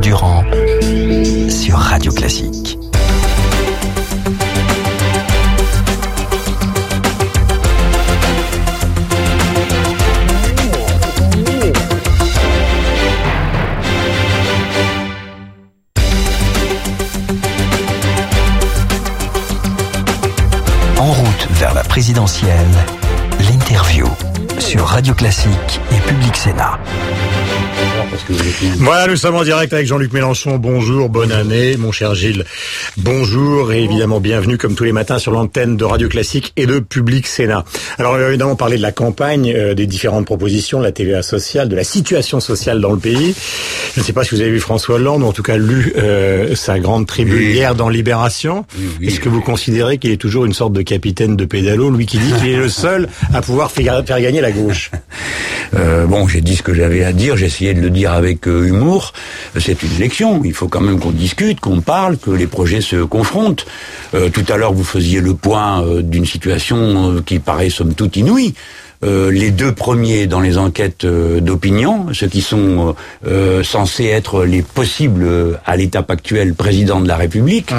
Durand sur Radio Classique. En route vers la présidentielle, l'interview sur Radio Classique et Public Sénat. Voilà, nous sommes en direct avec Jean-Luc Mélenchon. Bonjour, bonne année, mon cher Gilles. Bonjour et évidemment bienvenue comme tous les matins sur l'antenne de Radio Classique et de Public Sénat. Alors on va évidemment parler de la campagne, euh, des différentes propositions, de la TVA sociale, de la situation sociale dans le pays. Je ne sais pas si vous avez vu François Hollande, ou en tout cas lu euh, sa grande tribune Oui. hier dans Libération. Oui, oui. Est-ce que vous considérez qu'il est toujours une sorte de capitaine de pédalo, lui qui dit qu'il est le seul à pouvoir faire faire gagner la gauche? Euh, bon, j'ai dit ce que j'avais à dire, j'ai essayé de le dire avec euh, humour. C'est une élection, il faut quand même qu'on discute, qu'on parle, que les projets se confrontent. Euh, tout à l'heure, vous faisiez le point euh, d'une situation qui paraît somme toute inouïe. Euh, les deux premiers dans les enquêtes euh, d'opinion, ceux qui sont euh, euh, censés être les possibles euh, à l'étape actuelle président de la République,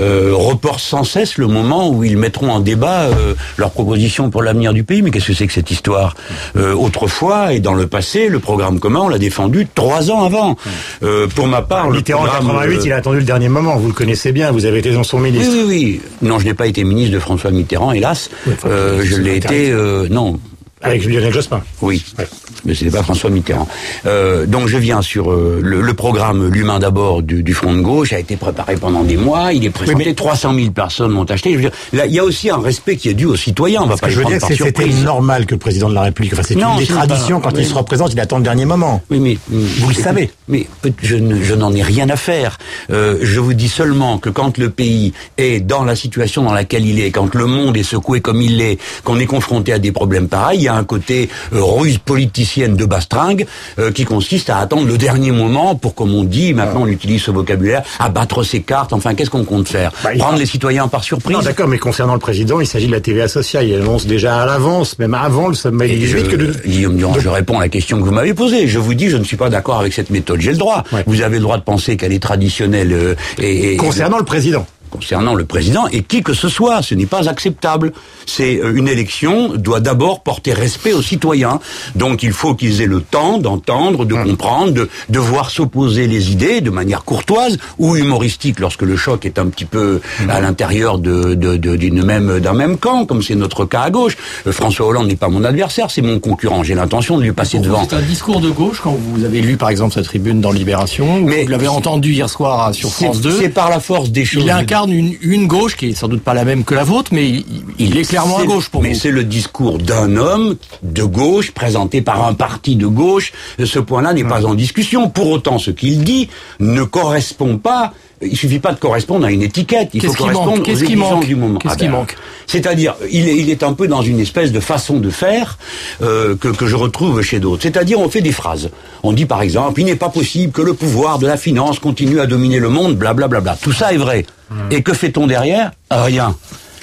euh, reportent sans cesse le moment où ils mettront en débat euh, leurs propositions pour l'avenir du pays. Mais qu'est-ce que c'est que cette histoire Euh, Autrefois et dans le passé, le programme commun, on l'a défendu trois ans avant. Euh, pour ma part, le Mitterrand en programme, 88, euh, il a attendu le dernier moment. Vous le connaissez bien, vous avez été dans son oui, ministre. oui, oui. Non, je n'ai pas été ministre de François Mitterrand, hélas. Oui, enfin, Euh, je l'ai été, euh, non, Avec Lionel Jospin. Oui, Ouais. mais c'était pas François Mitterrand. Euh, donc je viens sur euh, le, le programme L'humain d'abord du, du Front de gauche a été préparé pendant des mois. Il est présenté. mais- 300 000 personnes l'ont acheté. Je veux dire, là, il y a aussi un respect qui est dû aux citoyens. On va pas que je veux dire, que c'était normal que le président de la République, enfin c'est Non, une des pas- traditions, quand oui. il se représente, il attend le dernier moment. Oui, mais Vous le savez. Mais je, ne- je n'en ai rien à faire. Euh, je vous dis seulement que quand le pays est dans la situation dans laquelle il est, quand le monde est secoué comme il l'est, qu'on est confronté à des problèmes pareils, a un côté euh, ruse politicienne de bastringue euh, qui consiste à attendre le dernier moment pour, comme on dit, maintenant on utilise ce vocabulaire, abattre ses cartes. Enfin, qu'est-ce qu'on compte faire Bah, Prendre les citoyens par surprise Non, d'accord, mais concernant le président, il s'agit de la TVA sociale. Il annonce déjà à l'avance, même avant le sommet du Et 18, je, que de... Guillaume Durand, je réponds à la question que vous m'avez posée. Je vous dis, je ne suis pas d'accord avec cette méthode. J'ai le droit. Ouais. Vous avez le droit de penser qu'elle est traditionnelle euh, et, et- Concernant le président. Concernant le président et qui que ce soit. Ce n'est pas acceptable. C'est euh, une élection doit d'abord porter respect aux citoyens. Donc il faut qu'ils aient le temps d'entendre, de comprendre, de, de voir s'opposer les idées de manière courtoise ou humoristique lorsque le choc est un petit peu à l'intérieur de, de, d'une même d'un même camp, comme c'est notre cas à gauche. Euh, François Hollande n'est pas mon adversaire, c'est mon concurrent. J'ai l'intention de lui passer devant. C'est un discours de gauche quand vous avez lu par exemple sa tribune dans Libération, Mais vous l'avez entendu hier soir à- sur France 2. C'est par la force des choses. Il incarne une, une gauche qui est sans doute pas la même que la vôtre, mais il, il est clairement à gauche pour Mais vous. c'est le discours d'un homme de gauche, présenté par un parti de gauche. Ce point-là n'est pas en discussion. Pour autant, ce qu'il dit ne correspond pas. Il suffit pas de correspondre à une étiquette. Il faut correspondre manque aux exigences manque du moment. Qu'est-ce Ah qui ben, manque C'est-à-dire, il est, il est un peu dans une espèce de façon de faire euh, que, que je retrouve chez d'autres. C'est-à-dire, on fait des phrases. On dit par exemple, il n'est pas possible que le pouvoir de la finance continue à dominer le monde, blablabla. Bla, bla. Tout ça est vrai. Et que fait-on derrière Rien.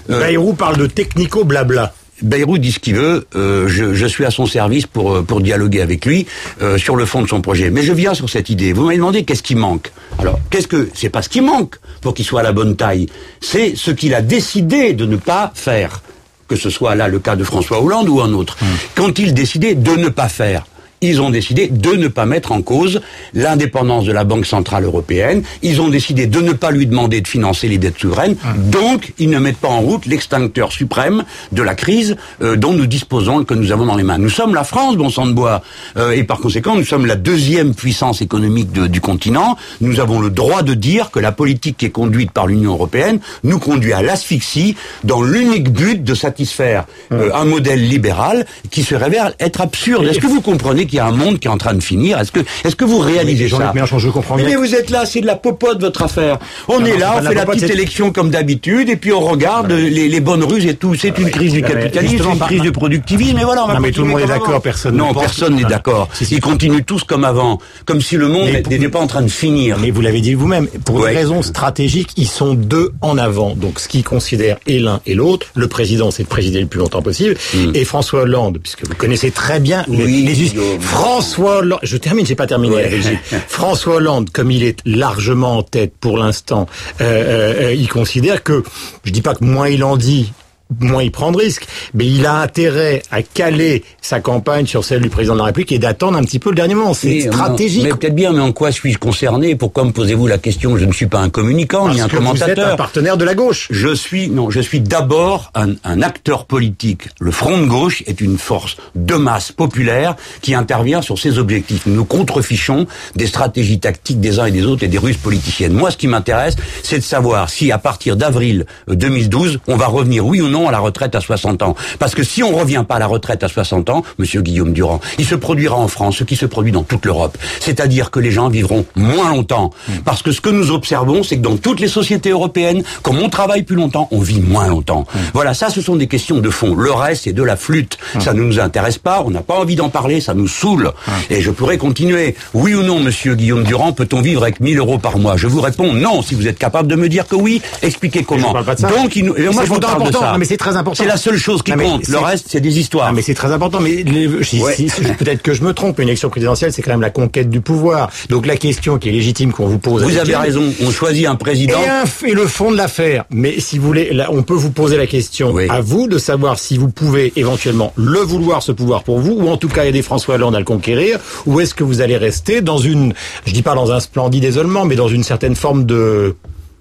Euh, Bayrou parle de technico-blabla. Bayrou dit ce qu'il veut, euh, je, je suis à son service pour, euh, pour dialoguer avec lui euh, sur le fond de son projet. Mais je viens sur cette idée. Vous m'avez demandé qu'est-ce qui manque. Alors, qu'est-ce que c'est pas ce qui manque pour qu'il soit à la bonne taille, c'est ce qu'il a décidé de ne pas faire. Que ce soit là le cas de François Hollande ou un autre. Quand il décidait de ne pas faire, ils ont décidé de ne pas mettre en cause l'indépendance de la Banque Centrale Européenne. Ils ont décidé de ne pas lui demander de financer les dettes souveraines. Donc, ils ne mettent pas en route l'extincteur suprême de la crise euh, dont nous disposons et que nous avons dans les mains. Nous sommes la France, bon sang de bois. Euh, et par conséquent, nous sommes la deuxième puissance économique de- du continent. Nous avons le droit de dire que la politique qui est conduite par l'Union Européenne nous conduit à l'asphyxie dans l'unique but de satisfaire euh, un modèle libéral qui se révèle être absurde. Est-ce que vous comprenez qu'il y a un monde qui est en train de finir Est-ce que, est-ce que vous réalisez ça Mélenchon, je comprends mais, bien. vous êtes là, c'est de la popote votre affaire. On Non, est non, là, on la fait la popote, petite élection comme d'habitude, et puis on regarde les, les bonnes ruses et tout. C'est une crise du mais capitalisme, c'est une crise du productivisme, et voilà. On va Non, mais tout le monde est d'accord, personne ne Non, personne n'est d'accord. Ils continuent tous comme avant, comme si le monde Mais n'était pas en train de finir. Mais vous l'avez dit vous-même, pour des raisons stratégiques, ils sont deux en avant. Donc, ce qu'ils considèrent et l'un et l'autre, le président, c'est de présider le plus longtemps possible, et François Hollande, puisque vous connaissez très bien les-. Oui, les. François Hollande, je termine, j'ai pas terminé Ouais. la Belgique. François Hollande, comme il est largement en tête pour l'instant, euh, euh, euh, il considère que, je dis pas que moins il en dit, moins il prend de risques, mais il a intérêt à caler sa campagne sur celle du président de la République et d'attendre un petit peu le dernier moment. C'est euh, stratégique. Mais peut-être bien, mais en quoi suis-je concerné? Pourquoi me posez-vous la question? Je ne suis pas un communicant ni un que vous êtes un commentateur. partenaire de la gauche. Je suis non, je suis d'abord un, un acteur politique. Le Front de gauche est une force de masse populaire qui intervient sur ses objectifs. Nous nous contrefichons des stratégies tactiques des uns et des autres et des ruses politiciennes. Moi, ce qui m'intéresse, c'est de savoir si à partir d'avril euh, 2012, on va revenir oui ou non à la retraite à 60 ans. Parce que si on revient pas à la retraite à 60 ans, Monsieur Guillaume Durand, il se produira en France ce qui se produit dans toute l'Europe, c'est-à-dire que les gens vivront moins longtemps. Parce que ce que nous observons, c'est que dans toutes les sociétés européennes, comme on travaille plus longtemps, on vit moins longtemps. Voilà, ça, ce sont des questions de fond. Le reste, c'est de la flûte. Ça ne nous intéresse pas. On n'a pas envie d'en parler. Ça nous saoule. Et je pourrais continuer. Oui ou non, Monsieur Guillaume Durand, peut-on vivre avec 1000 euros par mois? Je vous réponds non. Si vous êtes capable de me dire que oui, expliquez comment. Donc, il nous... et moi, je vous parle de ça. Non, mais c'est très important. C'est la seule chose qui Non, compte. Le reste, c'est des histoires. Mais c'est très important. Mais Ouais. peut-être que je me trompe. Une élection présidentielle, c'est quand même la conquête du pouvoir. Donc la question qui est légitime qu'on vous pose. vous avez elle, raison. On choisit un président. Et, un- et le fond de l'affaire. Mais si vous voulez, là, on peut vous poser la question Oui. à vous de savoir si vous pouvez éventuellement le vouloir ce pouvoir pour vous, ou en tout cas aider François Hollande à le conquérir, ou est-ce que vous allez rester dans une, je dis pas dans un splendide isolement, mais dans une certaine forme de,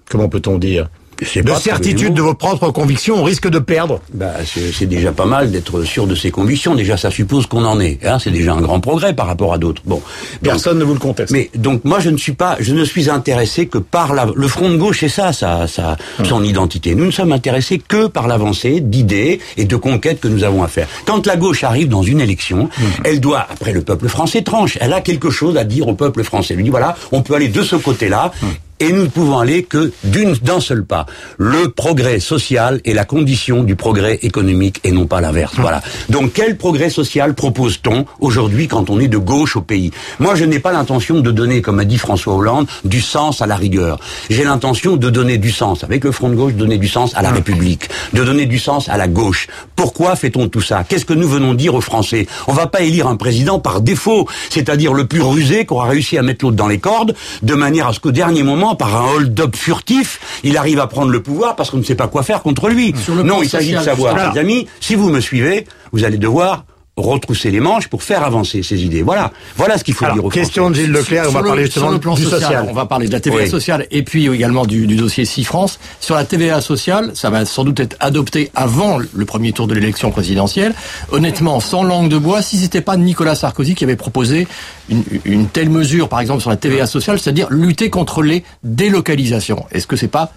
comment peut-on dire, de pas, certitude de vos propres convictions, on risque de perdre. Bah, c'est déjà pas mal d'être sûr de ses convictions. Déjà, ça suppose qu'on en est. Hein, c'est déjà un grand progrès par rapport à d'autres. Bon, Donc, Personne ne vous le conteste. mais donc moi, je ne suis pas, je ne suis intéressé que par la, le front de gauche, c'est ça, ça, ça, son identité. Nous ne sommes intéressés que par l'avancée d'idées et de conquêtes que nous avons à faire. Quand la gauche arrive dans une élection, elle doit, après le peuple français tranche, elle a quelque chose à dire au peuple français. Elle lui dit voilà, on peut aller de ce côté-là. Et nous ne pouvons aller que d'une d'un seul pas. Le progrès social est la condition du progrès économique et non pas l'inverse. Voilà. Donc quel progrès social propose-t-on aujourd'hui quand on est de gauche au pays? Moi, je n'ai pas l'intention de donner, comme a dit François Hollande, du sens à la rigueur. J'ai l'intention de donner du sens, avec le Front de gauche, de donner du sens à la République, de donner du sens à la gauche. Pourquoi fait-on tout ça? Qu'est-ce que nous venons dire aux Français? On va pas élire un président par défaut, c'est-à-dire le plus rusé qui aura réussi à mettre l'autre dans les cordes, de manière à ce qu'au dernier moment, par un hold-up furtif, il arrive à prendre le pouvoir parce qu'on ne sait pas quoi faire contre lui. Non, il s'agit de savoir, les amis, si vous me suivez, vous allez devoir retrousser les manches pour faire avancer ces idées. Voilà, voilà ce qu'il faut dire aux question de. Gilles Leclerc, on Sur va le- parler sur justement le plan du social, social. On va parler de la TVA Oui. sociale et puis également du, du dossier 6 France. Sur la TVA sociale, ça va sans doute être adopté avant le premier tour de l'élection présidentielle. Honnêtement, sans langue de bois, si c'était pas Nicolas Sarkozy qui avait proposé une, une telle mesure, par exemple sur la TVA sociale, c'est-à-dire lutter contre les délocalisations. Est-ce que c'est pas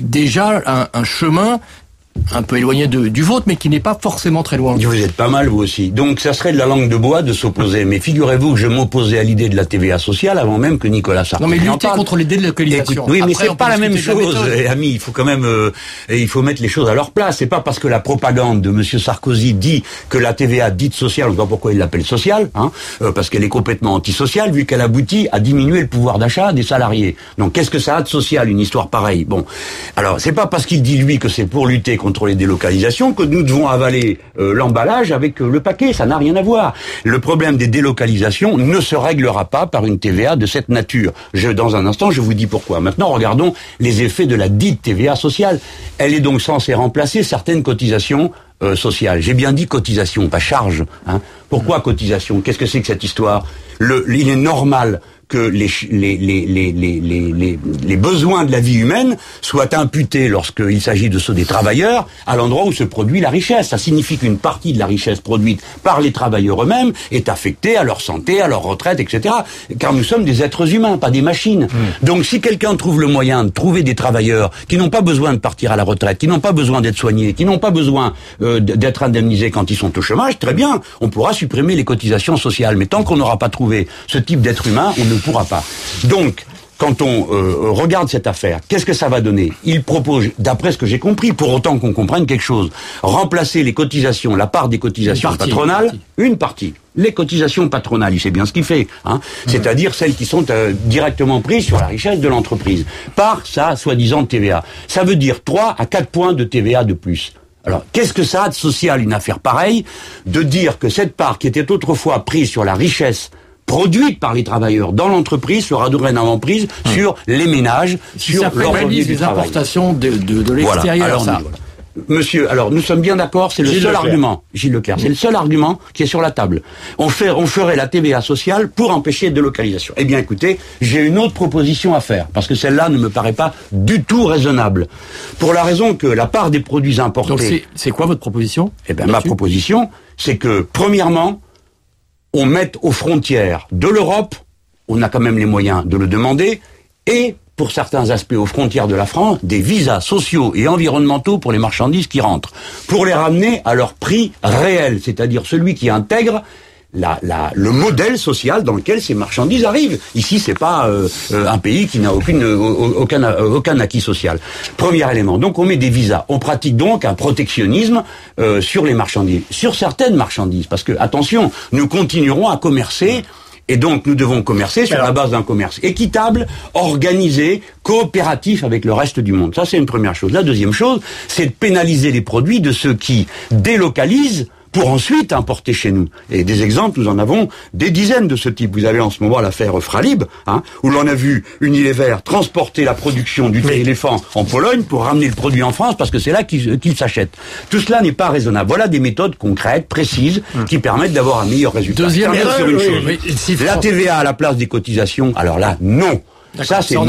déjà un, un chemin un peu éloigné de- du vôtre, mais qui n'est pas forcément très loin Vous êtes pas mal, vous aussi. Donc, ça serait de la langue de bois de s'opposer. Mais figurez-vous que je m'opposais à l'idée de la TVA sociale avant même que Nicolas Sarkozy Non, mais lutter contre les délocalisations. Écoute, oui, mais Après, c'est on pas la même la chose, méthode. eh, ami. Il faut quand même, euh, et il faut mettre les choses à leur place. C'est pas parce que la propagande de Monsieur Sarkozy dit que la TVA dite sociale, on ne voit pas pourquoi il l'appelle sociale, hein, euh, parce qu'elle est complètement antisociale, vu qu'elle aboutit à diminuer le pouvoir d'achat des salariés. Donc, qu'est-ce que ça a de social, une histoire pareille? Bon, alors c'est pas parce qu'il dit lui que c'est pour lutter contre les délocalisations que nous devons avaler euh, l'emballage avec euh, le paquet. Ça n'a rien à voir. Le problème des délocalisations ne se réglera pas par une TVA de cette nature. Je, dans un instant, je vous dis pourquoi. Maintenant, regardons les effets de la dite TVA sociale. Elle est donc censée remplacer certaines cotisations euh, sociales. J'ai bien dit cotisation, pas charge. Hein. Pourquoi cotisation? Qu'est-ce que c'est que cette histoire? Le, Il est normal que les, les, les, les, les, les, les, les besoins de la vie humaine soient imputés lorsqu'il s'agit de ceux des travailleurs à l'endroit où se produit la richesse. Ça signifie qu'une partie de la richesse produite par les travailleurs eux-mêmes est affectée à leur santé, à leur retraite, etc. Car nous sommes des êtres humains, pas des machines. Donc si quelqu'un trouve le moyen de trouver des travailleurs qui n'ont pas besoin de partir à la retraite, qui n'ont pas besoin d'être soignés, qui n'ont pas besoin euh, d'être indemnisés quand ils sont au chômage, très bien, on pourra supprimer les cotisations sociales. Mais tant qu'on n'aura pas trouvé ce type d'être humain, on ne pourra pas. Donc, quand on euh, regarde cette affaire, qu'est-ce que ça va donner? Il propose, d'après ce que j'ai compris, pour autant qu'on comprenne quelque chose, remplacer les cotisations, la part des cotisations Une partie, patronales, une partie. une partie. Les cotisations patronales, il sait bien ce qu'il fait, hein c'est-à-dire celles qui sont euh, directement prises sur la richesse de l'entreprise, par sa soi-disant TVA. Ça veut dire 3 à 4 points de TVA de plus. Alors, qu'est-ce que ça a de social, une affaire pareille, de dire que cette part qui était autrefois prise sur la richesse produite par les travailleurs dans l'entreprise sera dorénavant prise Hum. sur les ménages, Si sur les travail. importations de, de, l'extérieur, Monsieur, alors nous sommes bien d'accord, c'est le Gilles seul Leclerc. argument, Gilles Leclerc, c'est le seul argument qui est sur la table. On, fait, on ferait la TVA sociale pour empêcher de localisation. Eh bien écoutez, j'ai une autre proposition à faire, parce que celle-là ne me paraît pas du tout raisonnable. Pour la raison que la part des produits importés... C'est quoi votre proposition Eh bien, ma proposition, c'est que, premièrement, on mette aux frontières de l'Europe, on a quand même les moyens de le demander, et pour certains aspects aux frontières de la France, des visas sociaux et environnementaux pour les marchandises qui rentrent, pour les ramener à leur prix réel, c'est-à-dire celui qui intègre la, la- le modèle social dans lequel ces marchandises arrivent. Ici, c'est pas euh, euh, un pays qui n'a aucune, euh, aucun, euh, aucun acquis social. Premier élément. Donc, on met des visas. On pratique donc un protectionnisme sur les marchandises, sur certaines marchandises, parce que attention, nous continuerons à commercer. Et donc, nous devons commercer sur la base d'un commerce équitable, organisé, coopératif avec le reste du monde. Ça, c'est une première chose. La deuxième chose, c'est de pénaliser les produits de ceux qui délocalisent pour ensuite importer chez nous. Et des exemples, nous en avons des dizaines de ce type. Vous avez en ce moment l'affaire Fralib, hein, où l'on a vu Unilever transporter la production du thé éléphant en Pologne pour ramener le produit en France parce que c'est là qu'il s'achète. Tout cela n'est pas raisonnable. Voilà des méthodes concrètes, précises, qui permettent d'avoir un meilleur résultat. Deuxième termine sur erreur, une oui, chose. oui, si La TVA à la place des cotisations, alors là, non. Ça, c'est non.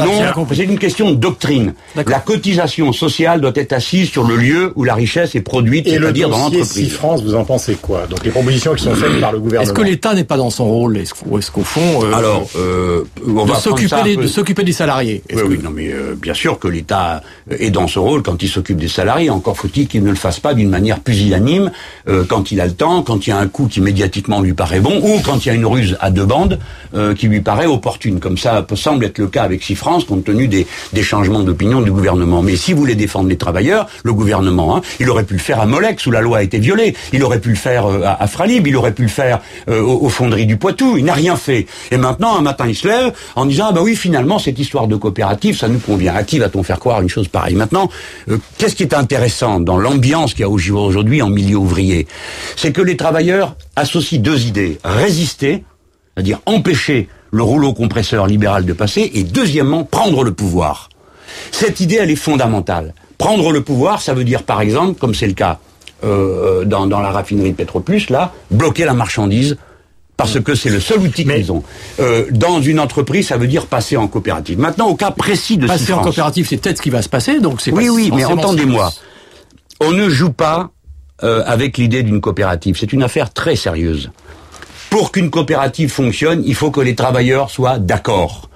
C'est une question de doctrine. D'accord. La cotisation sociale doit être assise sur le lieu où la richesse est produite, Et le c'est-à-dire dans l'entreprise. France, vous en pensez quoi Donc les propositions qui sont faites par le Est-ce gouvernement. que l'État n'est pas dans son rôle Est-ce ou est-ce qu'au fond, euh, Alors, euh, on de s'occuper des, de s'occuper des salariés Est-ce Oui, que- oui, non, mais euh, bien sûr que l'État est dans ce rôle quand il s'occupe des salariés. Encore faut-il qu'il ne le fasse pas d'une manière pusillanime, euh, quand il a le temps, quand il y a un coup qui médiatiquement lui paraît bon, ou quand il y a une ruse à deux bandes euh, qui lui paraît opportune. Comme ça peut- semble être le cas avec Cifrance, compte tenu des, changements d'opinion du gouvernement. Mais si vous voulez défendre les travailleurs, le gouvernement, hein, il aurait pu le faire à Molex, où la loi a été violée. Il aurait pu le faire euh, à, Fralib, il aurait pu le faire euh, aux, fonderies du Poitou. Il n'a rien fait. Et maintenant, un matin, il se lève en disant, ah bah oui, finalement, cette histoire de coopérative, ça nous convient. À qui va-t-on faire croire une chose pareille? Maintenant, euh, qu'est-ce qui est intéressant dans l'ambiance qu'il y a au- aujourd'hui en milieu ouvrier? C'est que les travailleurs associent deux idées. Résister, c'est-à-dire empêcher le rouleau compresseur libéral de passer, et deuxièmement, prendre le pouvoir. Cette idée, elle est fondamentale. Prendre le pouvoir, ça veut dire, par exemple, comme c'est le cas euh, dans, dans la raffinerie de Petroplus, là, bloquer la marchandise parce que c'est le seul outil Mais- qu'ils ont. Euh, dans une entreprise, ça veut dire passer en coopérative. Maintenant, au cas précis de passer en Sifrance, coopérative, c'est peut-être ce qui va se passer. Donc c'est Oui, pas oui, mais entendez-moi. on ne joue pas euh, avec l'idée d'une coopérative. C'est une affaire très sérieuse. Pour qu'une coopérative fonctionne, il faut que les travailleurs soient d'accord.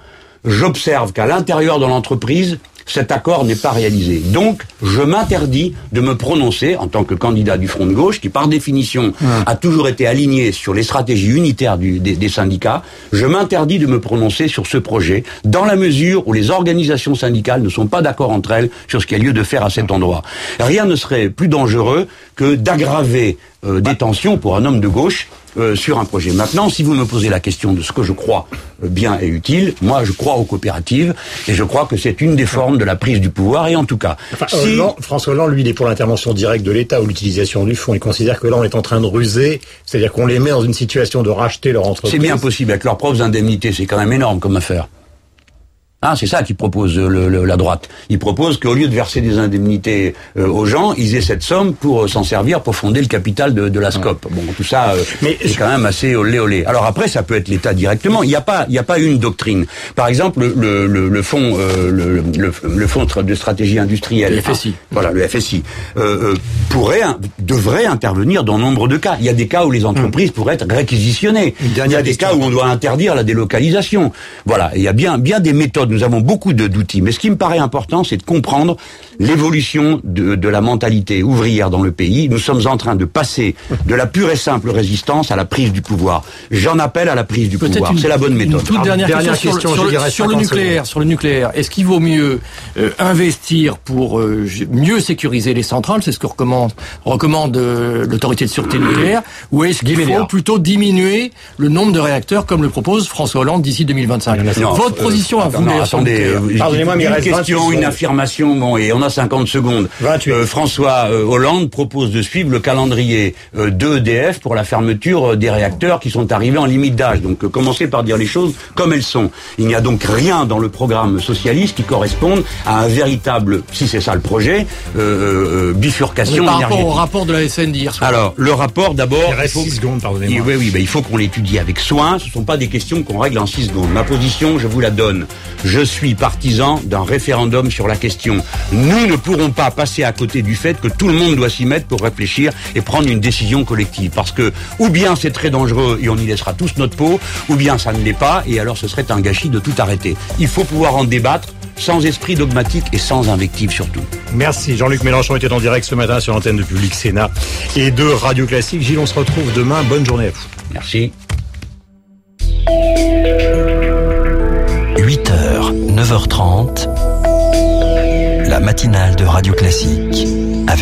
J'observe qu'à l'intérieur de l'entreprise, cet accord n'est pas réalisé. Donc, je m'interdis de me prononcer en tant que candidat du Front de gauche, qui par définition a toujours été aligné sur les stratégies unitaires du- des, des syndicats. Je m'interdis de me prononcer sur ce projet, dans la mesure où les organisations syndicales ne sont pas d'accord entre elles sur ce qu'il y a lieu de faire à cet endroit. Rien ne serait plus dangereux que d'aggraver euh, des tensions pour un homme de gauche euh, sur un projet. Maintenant, si vous me posez la question de ce que je crois euh, bien et utile, moi je crois aux coopératives et je crois que c'est une des formes de la prise du pouvoir et en tout cas, Enfin, si Hollande- François Hollande, lui, il est pour l'intervention directe de l'État ou l'utilisation du fonds. Il considère que là, on est en train de ruser, c'est-à-dire qu'on les met dans une situation de racheter leur entreprise. c'est bien possible avec leurs propres indemnités, c'est quand même énorme comme affaire. Hein, c'est ça qu'ils propose le- le- la droite. Ils proposent qu'au lieu de verser des indemnités euh, aux gens, ils aient cette somme pour euh, s'en servir pour fonder le capital de, de la SCOP. Bon, tout ça, euh, Mais c'est quand même assez olé olé. Alors après, ça peut être l'État directement. Il n'y a pas, il n'y a pas une doctrine. Par exemple, le, le, le fonds, euh, le, le, le fonds de stratégie industrielle, Le FSI. Ah, voilà, le FSI euh, euh, pourrait, devrait intervenir dans nombre de cas. Il y a des cas où les entreprises pourraient être réquisitionnées. Il y a des question. cas où on doit interdire la délocalisation. Voilà, il y a bien, bien des méthodes. Nous avons beaucoup de- d'outils. Mais ce qui me paraît important, c'est de comprendre l'évolution de, de la mentalité ouvrière dans le pays. Nous sommes en train de passer de la pure et simple résistance à la prise du pouvoir. J'en appelle à la prise du pouvoir. C'est la bonne méthode. Une toute Alors, dernière, dernière question, question, sur, je le, dirais sur le 50 nucléaire. secondes. Sur le nucléaire, est-ce qu'il vaut mieux euh, investir pour euh, mieux sécuriser les centrales, c'est ce que recommande, recommande euh, l'autorité de sûreté nucléaire, ou est-ce qu'il faut plutôt diminuer le nombre de réacteurs comme le propose François Hollande d'ici 2025 Non, Votre euh, position à vous, attendez, euh, pardonnez-moi, mais il une reste question, 28 une affirmation, bon, et on a 50 secondes. 28. Euh, François euh, Hollande propose de suivre le calendrier euh, de EDF pour la fermeture euh, des réacteurs qui sont arrivés en limite d'âge. Donc, euh, commencez par dire les choses comme elles sont. Il n'y a donc rien dans le programme socialiste qui corresponde à un véritable, si c'est ça le projet, euh, euh, bifurcation Par rapport au rapport de la SN d'hier soir. Alors, le rapport, d'abord... Il reste il faut- 6 secondes, pardonnez-moi. oui, oui, ben, il faut qu'on l'étudie avec soin. Ce ne sont pas des questions qu'on règle en six secondes. Ma position, je vous la donne. Je suis partisan d'un référendum sur la question. Nous ne pourrons pas passer à côté du fait que tout le monde doit s'y mettre pour réfléchir et prendre une décision collective. Parce que, ou bien c'est très dangereux et on y laissera tous notre peau, ou bien ça ne l'est pas et alors ce serait un gâchis de tout arrêter. Il faut pouvoir en débattre sans esprit dogmatique et sans invective surtout. Merci. Jean-Luc Mélenchon était en direct ce matin sur l'antenne de Public Sénat et de Radio Classique. Gilles, on se retrouve demain. Bonne journée à vous. Merci. 8h, 9h30, la matinale de Radio Classique